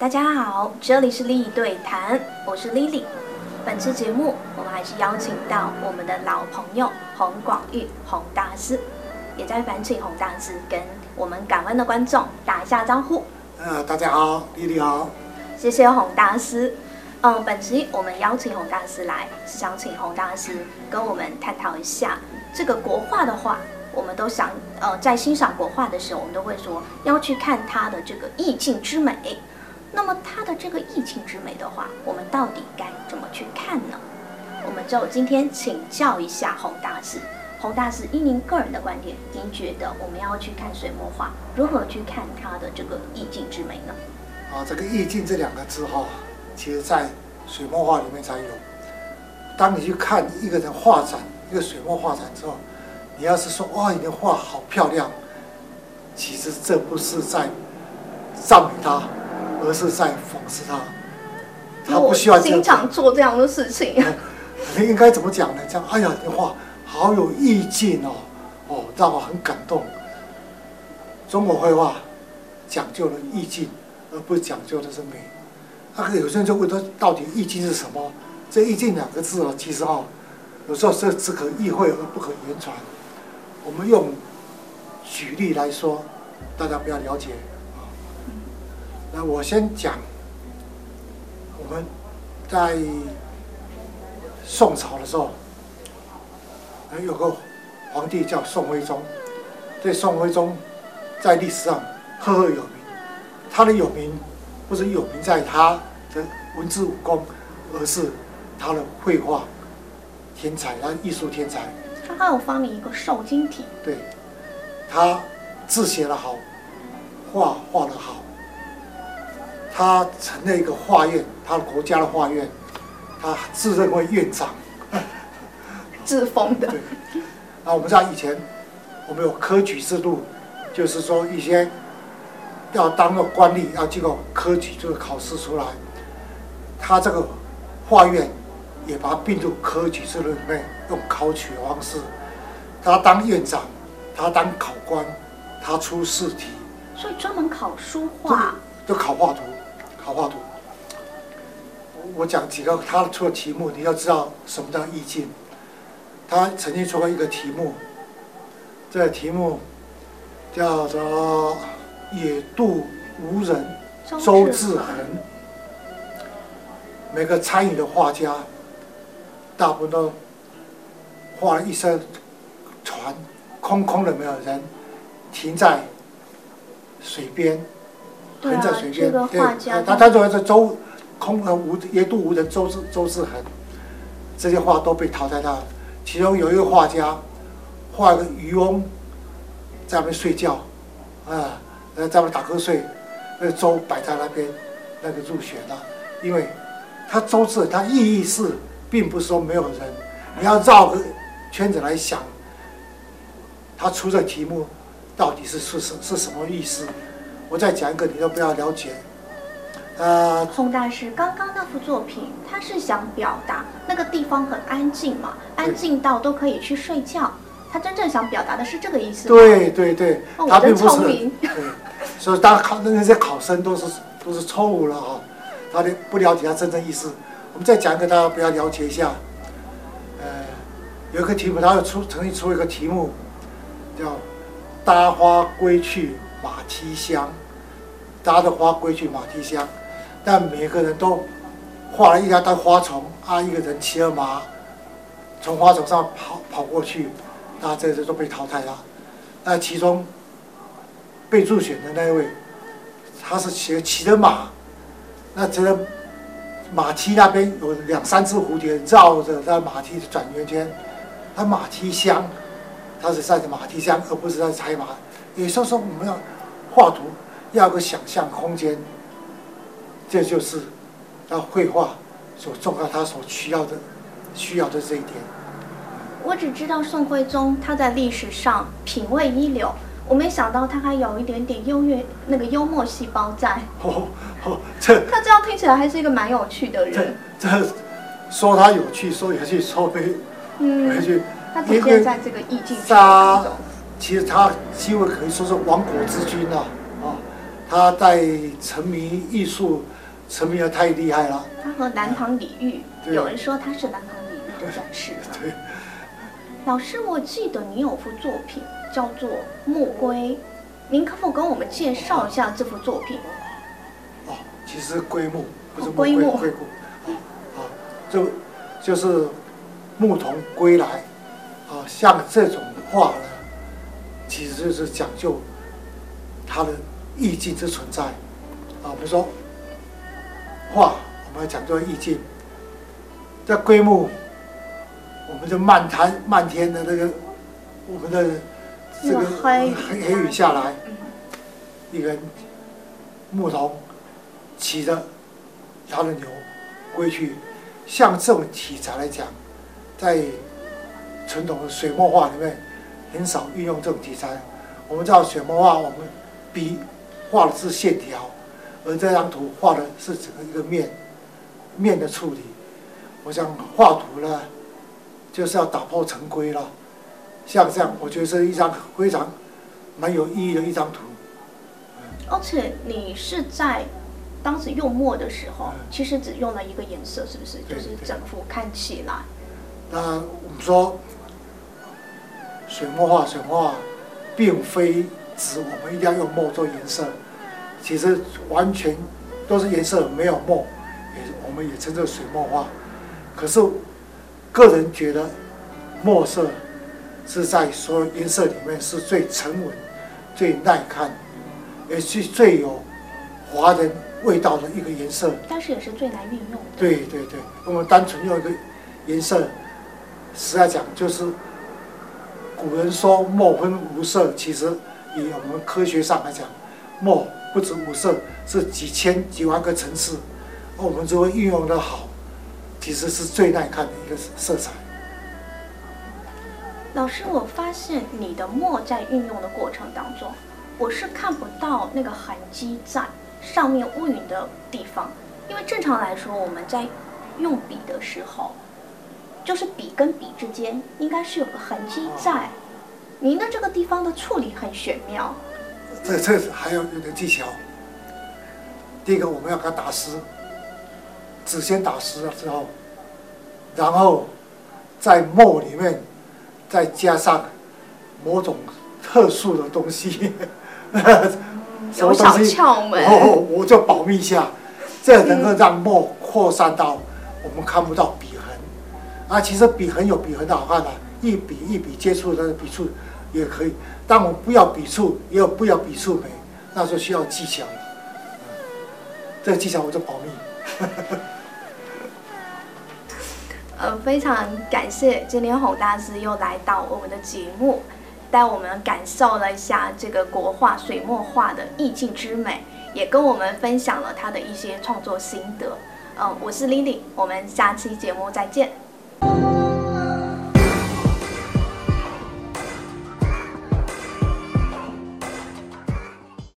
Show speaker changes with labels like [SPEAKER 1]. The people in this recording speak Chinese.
[SPEAKER 1] 大家好，这里是莉对谈，我是 Lily。本次节目我们还是邀请到我们的老朋友洪广玉洪大师，也在烦请洪大师跟我们感恩的观众打一下招呼。
[SPEAKER 2] 呃，大家好，Lily 好，
[SPEAKER 1] 谢谢洪大师。嗯，本期我们邀请洪大师来，是想请洪大师跟我们探讨一下这个国画的话，我们都想呃，在欣赏国画的时候，我们都会说要去看它的这个意境之美。那么它的这个意境之美的话，我们到底该怎么去看呢？我们就今天请教一下洪大师。洪大师，依您个人的观点，您觉得我们要去看水墨画，如何去看它的这个意境之美呢？
[SPEAKER 2] 啊，这个意境这两个字哈，其实在水墨画里面才有。当你去看一个人画展，一个水墨画展之后，你要是说哇，你的画好漂亮，其实这不是在赞美他。而是在讽刺他，他不需要经
[SPEAKER 1] 常做这样的事情。
[SPEAKER 2] 你应该怎么讲呢？讲，哎呀，这话好有意境哦，哦，让我很感动。中国绘画讲究了意境，而不讲究的是美。那个有些人就问他，到底意境是什么？这意境两个字哦，其实哦，有时候是只可意会而不可言传。我们用举例来说，大家不要了解。那我先讲，我们在宋朝的时候，有个皇帝叫宋徽宗。这宋徽宗在历史上赫赫有名，他的有名不是有名在他的文字武功，而是他的绘画天才，他艺术天才。
[SPEAKER 1] 他还有发明一个瘦金体。
[SPEAKER 2] 对，他字写得好，画画得好。他成了一个画院，他的国家的画院，他自认为院长，
[SPEAKER 1] 自封的。
[SPEAKER 2] 对，啊，我们知道以前我们有科举制度，就是说一些要当个官吏，要经过科举这个考试出来。他这个画院也把它并入科举制度里面，用考取的方式。他当院长，他当考官，他出试题。
[SPEAKER 1] 所以专门考书画，
[SPEAKER 2] 就考画图。考画图，我讲几个他出的题目，你要知道什么叫意境。他曾经出过一个题目，这个题目叫做“野渡无人，舟自横”。每个参与的画家，大部分都画了一艘船，空空的没有人，停在水边。横在水边，对，他他认为是周空呃无野渡无人，周志周志恒，这些画都被淘汰掉了。其中有一个画家画个渔翁在那边睡觉，啊，呃在那边打瞌睡，那个舟摆在那边，那个入选了，因为他周志他意义是并不是说没有人，你要绕个圈子来想，他出这题目到底是是是是什么意思？我再讲一个，你都不要了解。呃，
[SPEAKER 1] 宋大师，刚刚那幅作品，他是想表达那个地方很安静嘛，安静到都可以去睡觉。他真正想表达的是这个意思。
[SPEAKER 2] 对对对，
[SPEAKER 1] 哦、他并不是。对，
[SPEAKER 2] 所以大家考的那些考生都是都是错误了哈、哦，他的不了解他真正意思。我们再讲一个，大家不要了解一下。呃，有一个题目，他要出曾经出一个题目，叫“搭花归去马蹄香”。搭着花归去马蹄香，但每个人都画了一条花丛啊，一个人骑着马从花丛上跑跑过去，那这些都被淘汰了。那其中被入选的那一位，他是骑骑着马，那这个马蹄那边有两三只蝴蝶绕着那马蹄转圈圈，他马蹄香，他是在马蹄香，而不是在踩马。也就是说，我们要画图。要个想象空间，这就是要绘画所重要，他所需要的需要的这一点。
[SPEAKER 1] 我只知道宋徽宗他在历史上品味一流，我没想到他还有一点点优越那个幽默细胞在。
[SPEAKER 2] 哦哦，这
[SPEAKER 1] 他这样听起来还是一个蛮有趣的人。
[SPEAKER 2] 这，这说他有趣，说有趣，说没
[SPEAKER 1] 嗯，
[SPEAKER 2] 趣。
[SPEAKER 1] 他体现在这个意境当中。
[SPEAKER 2] 其实他几乎可以说是亡国之君啊。他在沉迷艺术，沉迷的太厉害了。
[SPEAKER 1] 他和南唐李煜，
[SPEAKER 2] 对
[SPEAKER 1] 有人说他是南唐李煜的转世。
[SPEAKER 2] 对，
[SPEAKER 1] 老师，我记得你有幅作品叫做《墓龟》，您可否跟我们介绍一下这幅作品？
[SPEAKER 2] 哦，其实归木不是
[SPEAKER 1] 哦归墓
[SPEAKER 2] 归墓，啊，就就是牧童归来，啊，像这种画呢，其实就是讲究它的意境之存在，啊，比如说画，我们要讲究意境，在归墓，我们就漫谈漫天的那个我们的这个
[SPEAKER 1] 黑
[SPEAKER 2] 黑黑雨下来，一个人牧童骑着他的牛归去，像这种题材来讲，在传统的水墨画里面很少运用这种题材。我们知道水墨画，我们笔画的是线条，而这张图画的是整个一个面面的处理。我想画图呢，就是要打破常规了。像这样，我觉得是一张非常蛮有意义的一张图。
[SPEAKER 1] 而且你是在当时用墨的时候，
[SPEAKER 2] 嗯
[SPEAKER 1] 其实只用了一个颜色，是不是？就是整幅看起来，
[SPEAKER 2] 那我们说，水墨画，水墨画，并非指我们一定要用墨做颜色，其实完全都是颜色，没有墨，也我们也称作水墨画。可是，个人觉得墨色是在所有颜色里面是最沉稳、最耐看，也是最有华人味道的一个颜色。
[SPEAKER 1] 但是也是最难运用的。
[SPEAKER 2] 对对对，我们单纯用一个颜色，实在讲就是，古人说墨分五色，其实以我们科学上来讲，墨不止五色，是几千几万个层次，而我们如果运用的好，其实是最耐看的一个色彩。
[SPEAKER 1] 老师，我发现你的墨在运用的过程当中，我是看不到那个痕迹在上面乌云的地方，因为正常来说，我们在用笔的时候，就是笔跟笔之间应该是有个痕迹在。您的这个地方的处理很玄妙。
[SPEAKER 2] 这这还有有点技巧。第一个，我们要给它打湿，纸先打湿了之后，然后在墨里面再加上某种特殊的东西，什么
[SPEAKER 1] 有小
[SPEAKER 2] 东西？
[SPEAKER 1] 窍门。
[SPEAKER 2] 哦，我就保密一下，这能够让墨扩散到我们看不到。啊，其实笔痕有笔痕的好看的、啊，一笔一笔接触它的笔触也可以。但我不要笔触，也有不要笔触美，那就需要技巧。这个技巧我就保密。
[SPEAKER 1] 呃，非常感谢今天洪大师又来到我们的节目，带我们感受了一下这个国画水墨画的意境之美，也跟我们分享了他的一些创作心得。嗯、我是 Lily，我们下期节目再见。Thank you.